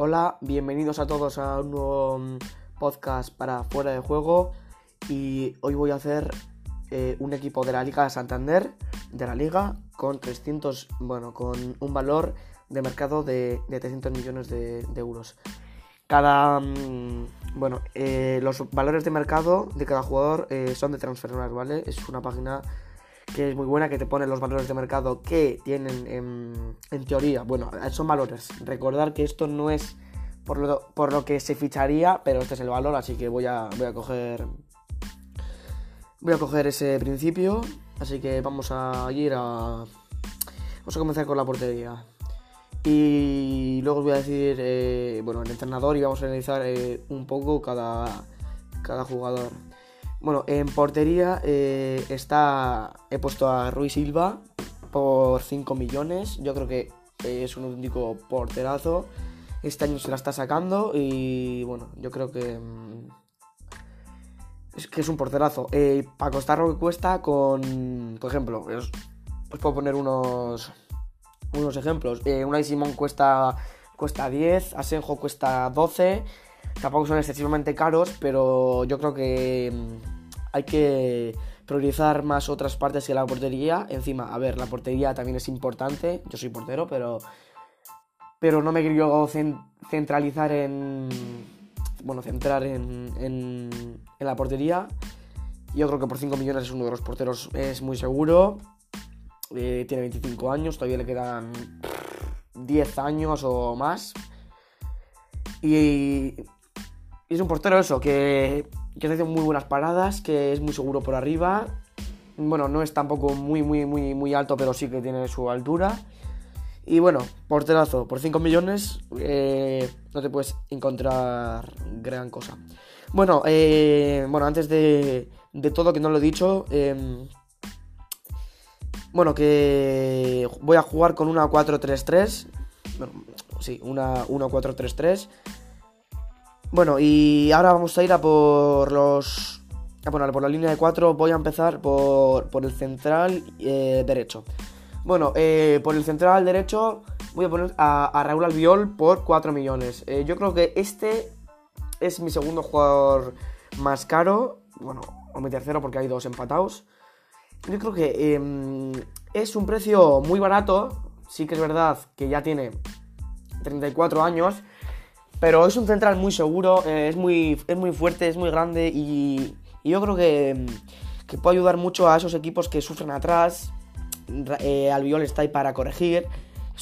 Hola, bienvenidos a todos a un nuevo mm, podcast para fuera de juego y hoy voy a hacer eh, un equipo de la Liga de Santander, de la Liga, con 300, bueno, con un valor de mercado de, de 300 millones de, euros. Cada, mm, bueno, eh, los valores de mercado de cada jugador eh, son de Transfermarkt, ¿vale? Es una página que es muy buena, que te pone los valores de mercado que tienen en, teoría, bueno, son valores. Recordar que esto no es por lo, por lo que se ficharía, pero este es el valor, así que voy a, voy a coger voy a coger ese principio, así que vamos a ir a vamos a comenzar con la portería. Y luego os voy a decir, eh, bueno, el entrenador y vamos a analizar eh, un poco cada, cada jugador. Bueno, en portería eh, está. He puesto a Ruiz Silva por 5 millones. Yo creo que es un único porterazo. Este año se la está sacando y bueno, yo creo que. mm, Es que es un porterazo. Eh, para costar lo que cuesta con. Por ejemplo, os, os puedo poner unos. Unos ejemplos. Eh, Unai Simón cuesta. Cuesta 10. Asenjo cuesta 12 tampoco son excesivamente caros, pero yo creo que mm, hay que priorizar más otras partes que la portería. Encima, a ver, la portería también es importante. Yo soy portero, pero. Pero no me quiero cen- centralizar en. Bueno, centrar en, en, en la portería. Yo creo que por 5 millones es uno de los porteros, es muy seguro. Eh, tiene 25 años, todavía le quedan 10 años o más. Y, y es un portero eso, que, que hace muy buenas paradas, que es muy seguro por arriba. Bueno, no es tampoco muy, muy, muy, muy alto, pero sí que tiene su altura. Y bueno, porterazo, por 5 millones eh, no te puedes encontrar gran cosa. Bueno, eh, bueno antes de, de todo, que no lo he dicho, eh, bueno, que voy a jugar con una 4-3-3. Bueno, sí, una 1-4-3-3. Bueno, y ahora vamos a ir a por los. a por, por la línea de 4. Voy a empezar por, por el central eh, derecho. Bueno, eh, por el central derecho voy a poner a, a Raúl Albiol por 4 millones. Eh, yo creo que este es mi segundo jugador más caro. Bueno, o mi tercero porque hay dos empatados. Yo creo que eh, es un precio muy barato. Sí que es verdad que ya tiene 34 años. Pero es un central muy seguro, eh, es, muy, es muy fuerte, es muy grande y, yo creo que, que, puede ayudar mucho a esos equipos que sufren atrás. Eh, Albiol está ahí para corregir.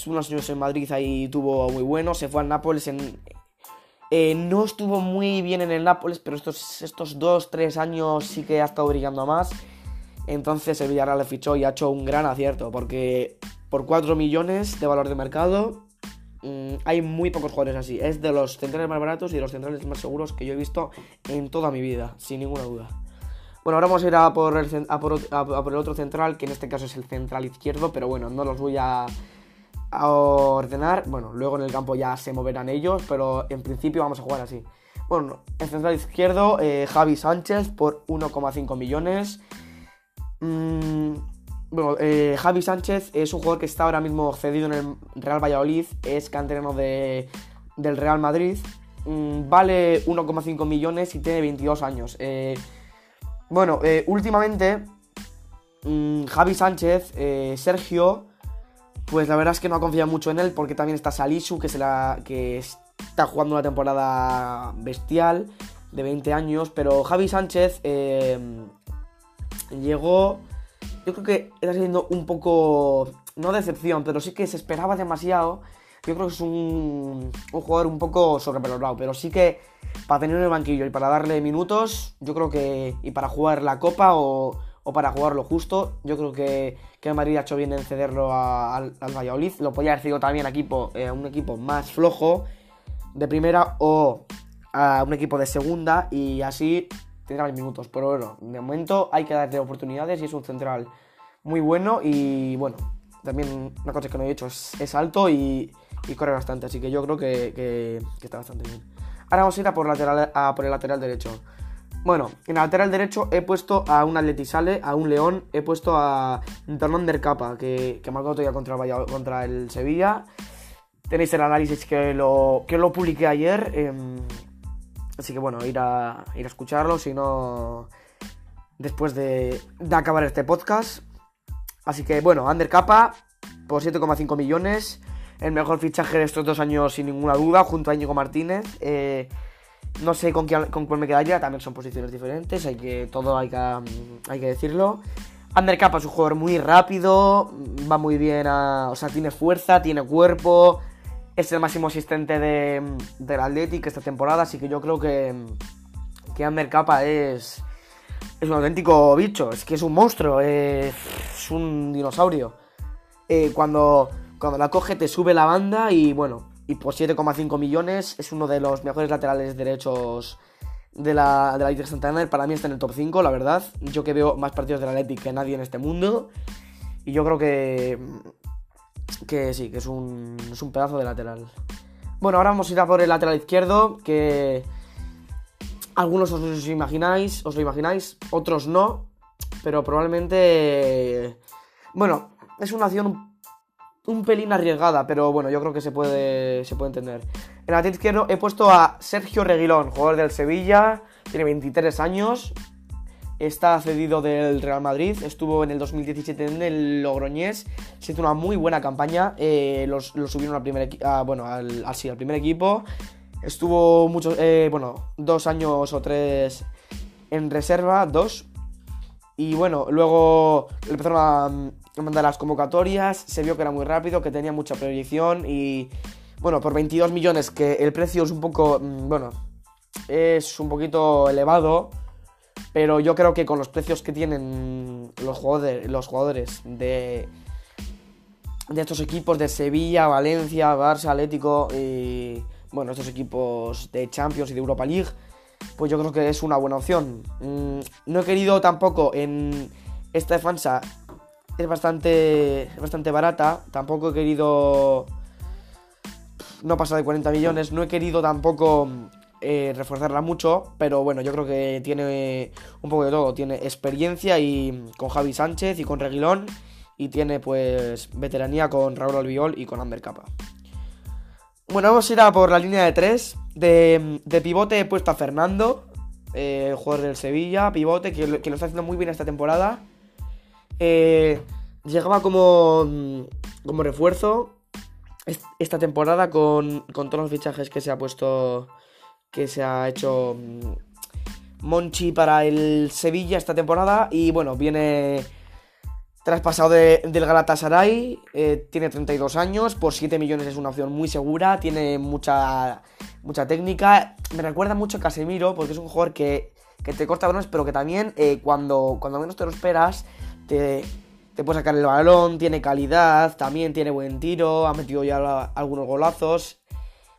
Unos años en Madrid ahí tuvo muy bueno. Se fue al Nápoles en... Eh, no estuvo muy bien en el Nápoles, pero estos, estos dos, tres años sí que ha estado brillando más. Entonces el Villarreal le fichó y ha hecho un gran acierto, porque por 4 millones de valor de mercado mm, hay muy pocos jugadores así. Es de los centrales más baratos y de los centrales más seguros que yo he visto en toda mi vida, sin ninguna duda. Bueno, ahora vamos a ir a por, el, otro central, que en este caso es el central izquierdo, pero bueno, no los voy a, ordenar. Bueno, luego en el campo ya se moverán ellos, pero en principio vamos a jugar así. Bueno, el central izquierdo, eh, Javi Sánchez por 1,5 millones. Mm, bueno, eh, Javi Sánchez es un jugador que está ahora mismo cedido en el Real Valladolid, es canterano de, del Real Madrid, mm, vale 1,5 millones y tiene 22 años. Eh, bueno, eh, últimamente mmm, Javi Sánchez, Sergio, pues la verdad es que no ha confiado mucho en él porque también está Salisu, que, se la, que está jugando una temporada bestial de 20 años, pero Javi Sánchez llegó yo creo que está siendo un poco, no decepción, pero sí que se esperaba demasiado. Yo creo que es un, un jugador un poco sobrevalorado, pero sí que para tener en el banquillo y para darle minutos, yo creo que, y para jugar la copa o, o para jugarlo justo, yo creo que, que el Madrid ha hecho bien en cederlo a, al, al, Valladolid. Lo podía haber cedido también a equipo, eh, un equipo más flojo de primera o a un equipo de segunda y así tendrá minutos. Pero bueno, de momento hay que darle oportunidades y es un central muy bueno y bueno, también una cosa que no he dicho es, es alto y, corre bastante, así que yo creo que, está bastante bien. Ahora vamos a ir a por, lateral, a por el lateral derecho. Bueno, en el lateral derecho he puesto a un Atletisale, a un León, he puesto a del Capa, que, que marcó todavía contra, contra el Sevilla. tenéis el análisis que lo, que lo publiqué ayer. Em, así que bueno, ir a, ir a escucharlo, si no, después de, acabar este podcast. Así que bueno, Ander Capa por 7,5 millones. El mejor fichaje de estos dos años sin ninguna duda, junto a Íñigo Martínez. Eh, no sé con, con cuál me quedaría, también son posiciones diferentes, hay que, todo hay que, mm, hay que decirlo. Ander Capa es un jugador muy rápido, va muy bien, a, o sea, tiene fuerza, tiene cuerpo, es el máximo asistente de, del Athletic esta temporada, así que yo creo que, que Ander Capa es, es un auténtico bicho, es que es un monstruo, es un dinosaurio. Eh, cuando, cuando la coge te sube la banda y bueno, y por 7,5 millones es uno de los mejores laterales derechos de la, de la Liga Santander. Para mí está en el top 5, la verdad. Yo que veo más partidos de la Athletic que nadie en este mundo. Y yo creo que, que sí, que es un, es un pedazo de lateral. Bueno, ahora vamos a ir a por el lateral izquierdo, que algunos os lo imagináis, os lo imagináis, otros no, pero probablemente... Bueno, es una acción un, pelín arriesgada, pero bueno, yo creo que se puede, se puede entender. En el lateral izquierdo he puesto a Sergio Reguilón, jugador del Sevilla, tiene 23 años, está cedido del Real Madrid, estuvo en el 2017 en el Logroñés, se hizo una muy buena campaña, eh, lo subieron al primer, bueno, al, al, primer equipo, estuvo muchos, eh, bueno, dos años o tres en reserva, dos, y bueno, luego empezaron a, mandar las convocatorias, se vio que era muy rápido, que tenía mucha proyección y bueno, por 22 millones, que el precio es un poco, mm, bueno, es un poquito elevado, pero yo creo que con los precios que tienen los jugadores, los jugadores de, de estos equipos de Sevilla, Valencia, Barça, Atlético y bueno, estos equipos de Champions y de Europa League, pues yo creo que es una buena opción. Mm, no he querido tampoco en esta defensa, es bastante, bastante barata, tampoco he querido no pasa de 40 millones, no he querido tampoco eh, reforzarla mucho, pero bueno, yo creo que tiene un poco de todo, tiene experiencia y con Javi Sánchez y con Reguilón y tiene pues veteranía con Raúl Albiol y con Amber Capa. Bueno, vamos a ir a por la línea de 3. De, pivote he puesto a Fernando, eh, jugador del Sevilla, pivote, que, lo está haciendo muy bien esta temporada. Eh, llegaba como, como refuerzo esta temporada con, con todos los fichajes que se ha puesto, que se ha hecho mm, Monchi para el Sevilla esta temporada. Y bueno, viene Traspasado de, del Galatasaray, eh, tiene 32 años, por 7 millones es una opción muy segura, tiene mucha, mucha técnica. Me recuerda mucho a Casemiro, porque es un jugador que, te corta balones, pero que también eh, cuando, cuando menos te lo esperas, te, te puede sacar el balón, tiene calidad, también tiene buen tiro, ha metido ya algunos golazos.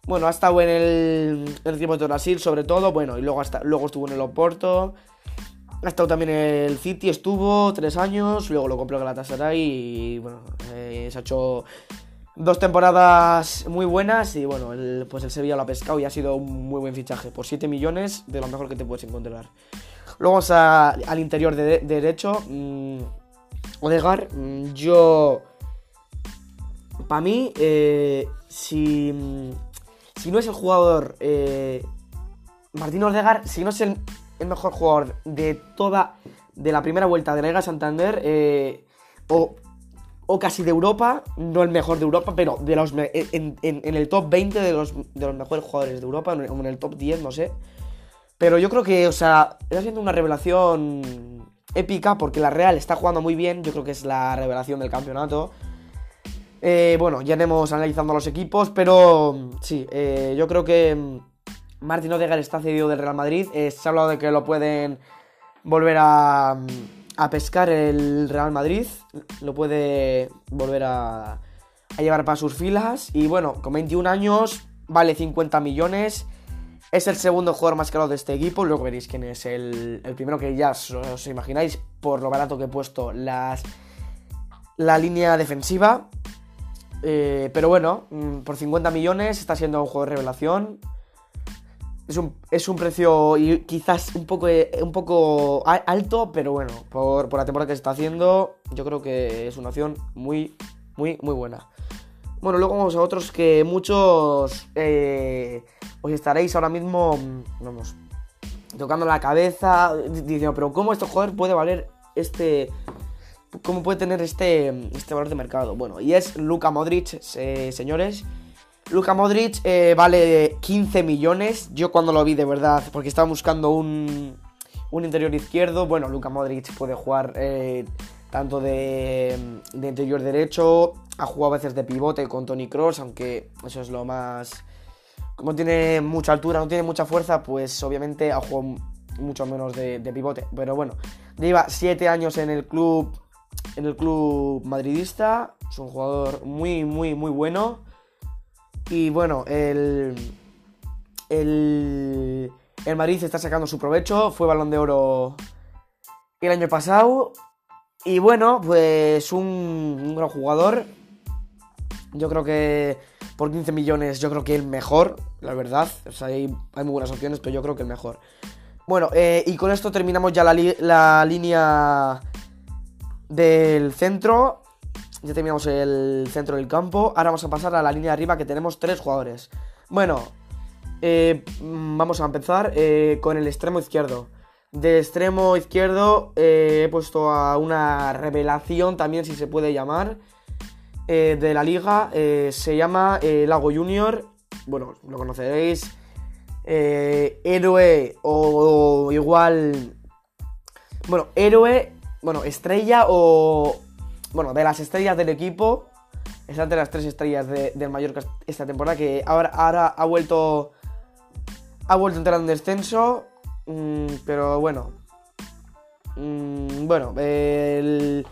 Bueno, ha estado en el, en el equipo de Brasil, sobre todo, bueno, y luego, hasta, luego estuvo en el Oporto. Ha estado también en el City, estuvo tres años, luego lo compró Galatasaray y bueno, eh, se ha hecho dos temporadas muy buenas y bueno, pues el Sevilla lo ha pescado y ha sido un muy buen fichaje, por 7 millones de lo mejor que te puedes encontrar. Luego vamos al interior de, derecho, mmm, Odegar, mm, yo... Para mí, eh, si, si no es el jugador eh, Martín Odegar, si no es el mejor jugador de toda, de la primera vuelta de la Liga Santander, eh, o, o, casi de Europa, no el mejor de Europa, pero de los en, el top 20 de los, de los mejores jugadores de Europa, en el top 10, no sé. Pero yo creo que, o sea, está siendo una revelación épica porque la Real está jugando muy bien, yo creo que es la revelación del campeonato. Eh, bueno, ya iremos analizando los equipos, pero sí, eh, yo creo que Martín Odegaard está cedido del Real Madrid. Eh, se ha hablado de que lo pueden volver a, pescar el Real Madrid. Lo puede volver a, a llevar para sus filas. Y bueno, con 21 años, vale 50 millones. Es el segundo jugador más caro de este equipo. Luego veréis quién es el, primero que ya os, imagináis por lo barato que he puesto la línea defensiva. Eh, pero bueno, mm, por 50 millones está siendo un juego de revelación. Es un, precio quizás un poco, un poco alto, pero bueno, por, la temporada que se está haciendo, yo creo que es una opción muy, muy, muy buena. Bueno, luego vamos a otros que muchos eh, os estaréis ahora mismo, mm, vamos, tocando la cabeza, diciendo, pero ¿cómo este jugador puede valer este... ¿Cómo puede tener este, este valor de mercado? Bueno, y es Luka Modric, señores. Luka Modric eh, vale 15 millones. Yo cuando lo vi de verdad, porque estaba buscando un, un interior izquierdo. Bueno, Luka Modric puede jugar eh, tanto de, de, interior derecho, ha jugado a veces de pivote con Tony Cross, aunque eso es lo más. Como tiene mucha altura, no tiene mucha fuerza, pues obviamente ha jugado mucho menos de, de pivote. Pero bueno, lleva 7 años en el club. En el club madridista. Es un jugador muy, muy, muy bueno. Y bueno, el. El. El Madrid está sacando su provecho. Fue balón de oro el año pasado. Y bueno, pues un, gran jugador. Yo creo que por 15 millones, yo creo que el mejor, la verdad. O sea, hay, hay muy buenas opciones, pero yo creo que el mejor. Bueno, eh, y con esto terminamos ya la, la, línea del centro. Ya terminamos el centro del campo. Ahora vamos a pasar a la línea de arriba que tenemos tres jugadores. Bueno, eh, vamos a empezar eh, con el extremo izquierdo. De extremo izquierdo eh, he puesto a una revelación también, si se puede llamar, de la liga. Se llama Lago Junior. Bueno, lo conoceréis. héroe o, igual... Bueno, héroe, bueno, estrella o... Bueno, de las estrellas del equipo. Es de las tres estrellas de, del Mallorca esta temporada. Que ahora, ahora ha vuelto... Ha vuelto a entrar en descenso Mm, pero bueno. Mm, bueno, el.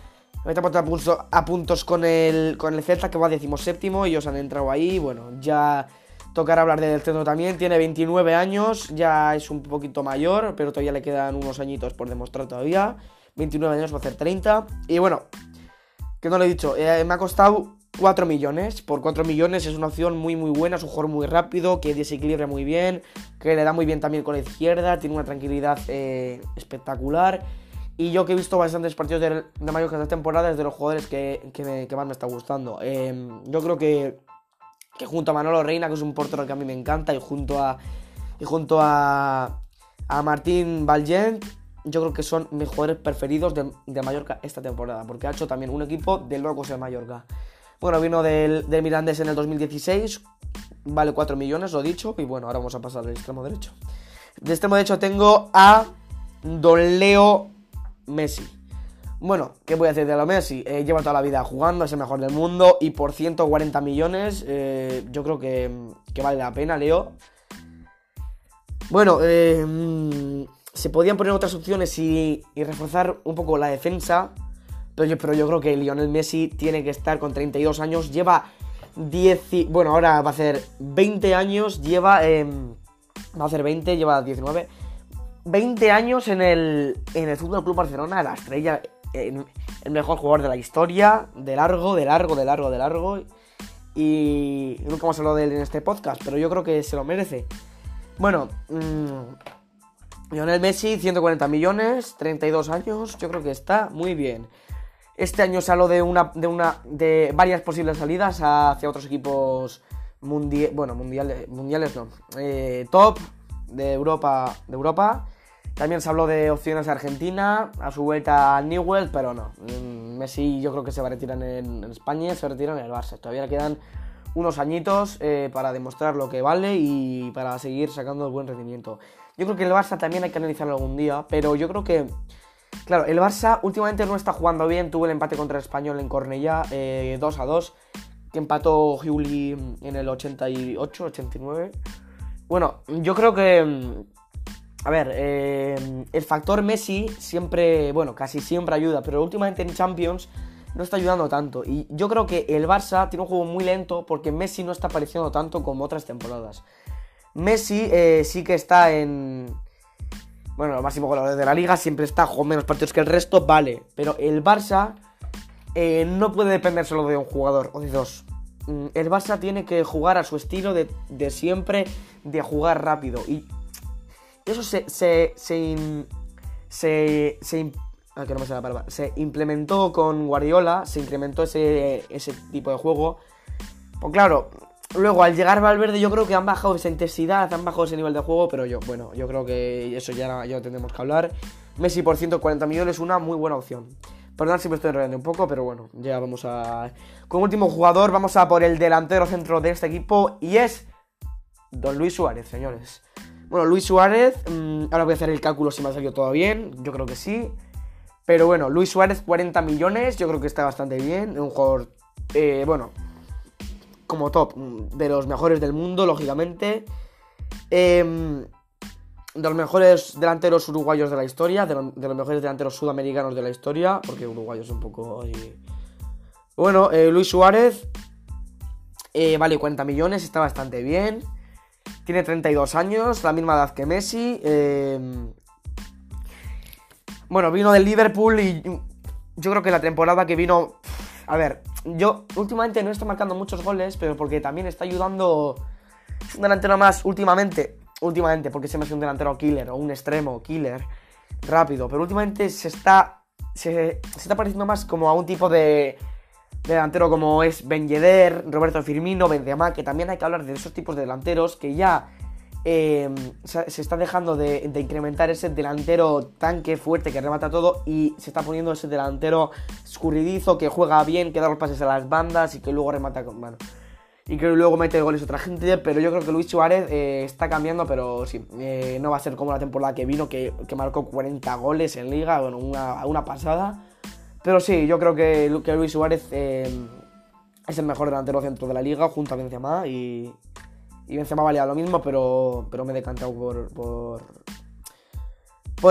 Ahorita puesto a, puntos, a puntos con el, con el Celta que va a séptimo. Ellos han entrado ahí. Bueno, ya tocará hablar del centro también. Tiene 29 años, ya es un poquito mayor, pero todavía le quedan unos añitos por demostrar todavía. 29 años va a hacer 30. Y bueno, que no lo he dicho, eh, me ha costado 4 millones. Por 4 millones es una opción muy muy buena, es un jugador muy rápido, que desequilibra muy bien, que le da muy bien también con la izquierda, tiene una tranquilidad eh, espectacular. Y yo que he visto bastantes partidos de, de Mallorca esta temporada es de los jugadores que, que, que más me está gustando. Eh, yo creo que, que, junto a Manolo Reina, que es un portero que a mí me encanta, y junto a, y junto a, a Martín Valgent, yo creo que son mis jugadores preferidos de, Mallorca esta temporada, porque ha hecho también un equipo de locos en Mallorca. Bueno, vino del, del Mirandés en el 2016, vale 4 millones, lo dicho, y bueno, ahora vamos a pasar al extremo derecho. De extremo derecho tengo a Don Leo Messi. Bueno, ¿qué voy a decir de Leo Messi? Eh, lleva toda la vida jugando, es el mejor del mundo y por 140 millones eh, yo creo que, que, vale la pena, Leo. Bueno, eh, se podían poner otras opciones y, reforzar un poco la defensa, pero yo, pero yo creo que Lionel Messi tiene que estar con 32 años. Lleva 10. Bueno, ahora va a hacer 20 años. Lleva. Eh, va a hacer 20, lleva 19. 20 años en el, en el Fútbol Club Barcelona, la estrella, el, el mejor jugador de la historia, de largo, de largo, de largo, de largo. Y nunca hemos hablado de él en este podcast, pero yo creo que se lo merece. Bueno, mmm, Lionel Messi, 140 millones, 32 años, yo creo que está muy bien. Este año se habló de una, de una, de varias posibles salidas hacia otros equipos mundi bueno, mundiales, mundiales no, eh, top de Europa, de Europa. También se habló de opciones de Argentina, a su vuelta al Newell, pero no. Mm, Messi yo creo que se va a retirar en, en España, se retira en el Barça. Todavía le quedan unos añitos eh, para demostrar lo que vale y para seguir sacando el buen rendimiento. Yo creo que el Barça también hay que analizarlo algún día, pero yo creo que Claro, el Barça últimamente no está jugando bien. Tuvo el empate contra el Español en Cornellá, eh, 2 a 2. Que empató Juli en el 88, 89. Bueno, yo creo que. A ver, eh, el factor Messi siempre, bueno, casi siempre ayuda, pero últimamente en Champions no está ayudando tanto. Y yo creo que el Barça tiene un juego muy lento porque Messi no está apareciendo tanto como otras temporadas. Messi eh, sí que está en, bueno, el máximo goleador de la liga, siempre está, jugando menos partidos que el resto, vale. Pero el Barça eh, no puede depender solo de un jugador o de dos. Mm, el Barça tiene que jugar a su estilo de, de siempre, de jugar rápido. Y eso se. se. se. se, se ah, que no me la palabra. Se implementó con Guardiola, se incrementó ese, ese tipo de juego. Pues claro, luego al llegar Valverde yo creo que han bajado esa intensidad, han bajado ese nivel de juego, pero yo, bueno, yo creo que eso ya, ya tendremos que hablar. Messi por 140 millones, una muy buena opción. Perdón si me estoy enrollando un poco, pero bueno, ya vamos a... Con último jugador, vamos a por el delantero centro de este equipo y es Don Luis Suárez, señores. Bueno, Luis Suárez, mmm, ahora voy a hacer el cálculo si me ha salido todo bien, yo creo que sí. Pero bueno, Luis Suárez 40 millones, yo creo que está bastante bien. Un jugador, eh, bueno, como top, de los mejores del mundo, lógicamente. Eh, de los mejores delanteros uruguayos de la historia, de, lo, de, los mejores delanteros sudamericanos de la historia, porque Uruguay es un poco. Bueno, eh, Luis Suárez eh, vale 40 millones, está bastante bien. Tiene 32 años, la misma edad que Messi. Eh, bueno, vino del Liverpool y yo creo que la temporada que vino... A ver, yo últimamente no estoy marcando muchos goles, pero porque también está ayudando... Es un delantero más últimamente últimamente, porque se me hace un delantero killer o un extremo killer rápido, pero últimamente se está se, se está pareciendo más como a un tipo de, de delantero como es Ben Yedder, Roberto Firmino, Benzema, que también hay que hablar de esos tipos de delanteros que ya eh, se, está dejando de, incrementar ese delantero tanque fuerte que remata todo y se está poniendo ese delantero escurridizo que juega bien, que da los pases a las bandas y que luego remata con mano. Y que luego mete goles otra gente, pero yo creo que Luis Suárez eh, está cambiando, pero sí, eh, no va a ser como la temporada que vino, que, marcó 40 goles en liga, bueno, una, una, pasada. Pero sí, yo creo que, que Luis Suárez es el mejor delantero centro de la liga, junto a Benzema, y, y Benzema valía lo mismo, pero, pero me he decantado por, por,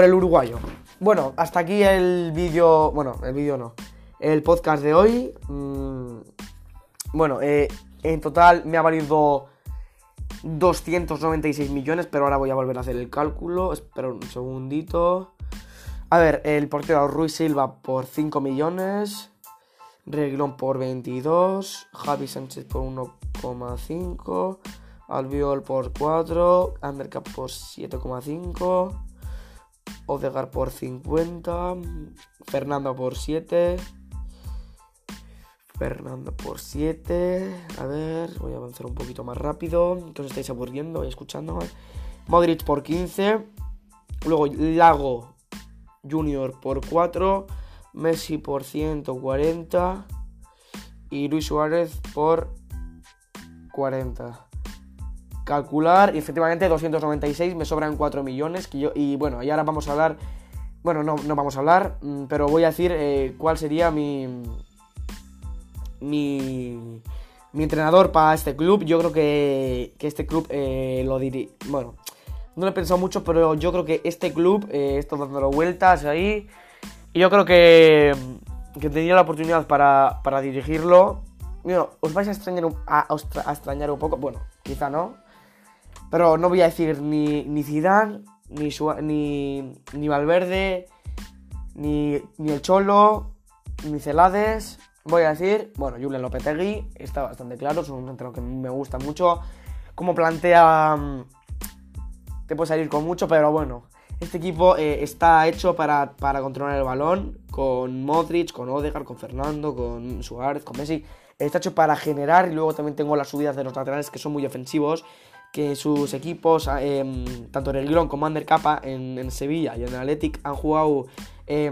el uruguayo. Bueno, hasta aquí el vídeo, bueno, el vídeo no, el podcast de hoy. Mm, bueno, eh, en total me ha valido 296 millones, pero ahora voy a volver a hacer el cálculo. Espera un segundito. A ver, el portero Ruiz Silva por 5 millones. Reglón por 22. Javi Sánchez por 1,5. Albiol por 4. Undercap por 7,5. Odegar por 50. Fernando por 7. Fernando por 7. A ver, voy a avanzar un poquito más rápido. Que os estáis aburriendo y escuchando. Modric por 15. Luego Lago Junior por 4. Messi por 140. Y Luis Suárez por 40. Calcular, y efectivamente 296, me sobran 4 millones. Y bueno, y ahora vamos a hablar. Bueno, no, no vamos a hablar, mm, pero voy a decir eh, cuál sería mi mi, mi entrenador para este club. Yo creo que, que este club eh, lo diría. Bueno, no lo he pensado mucho, pero yo creo que este club eh, está dando vueltas ahí. Y yo creo que, que tendría la oportunidad para, para dirigirlo. Bueno, os vais a extrañar, a, extrañar un poco. Bueno, quizá no. Pero no voy a decir ni, ni Zidane, ni, ni, ni Valverde, ni, ni el Cholo, ni Celades voy a decir, bueno, Julen Lopetegui está bastante claro, es un entrenador que me gusta mucho. Como plantea, mm, te puede salir con mucho, pero bueno, este equipo eh, está hecho para, para, controlar el balón con Modric, con Odegaard, con Fernando, con Suárez, con Messi. Está hecho para generar y luego también tengo las subidas de los laterales que son muy ofensivos. Que sus equipos, eh, tanto en el Gron como Ander Capa en, en, Sevilla y en el Athletic, han jugado eh,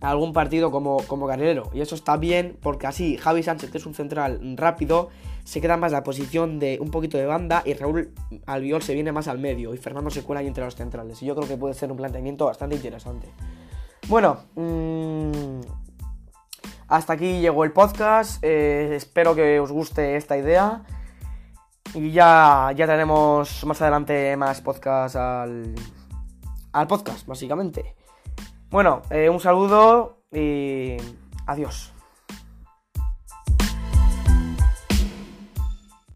algún partido como, como carrilero. Y eso está bien porque así Javi Sánchez, que es un central rápido, se queda más la posición de un poquito de banda y Raúl Albiol se viene más al medio y Fernando se cuela ahí entre los centrales. Y yo creo que puede ser un planteamiento bastante interesante. Bueno, mmm, hasta aquí llegó el podcast. Eh, espero que os guste esta idea. Y ya, ya tenemos más adelante más podcast al, al podcast, básicamente. Bueno, eh, un saludo y adiós.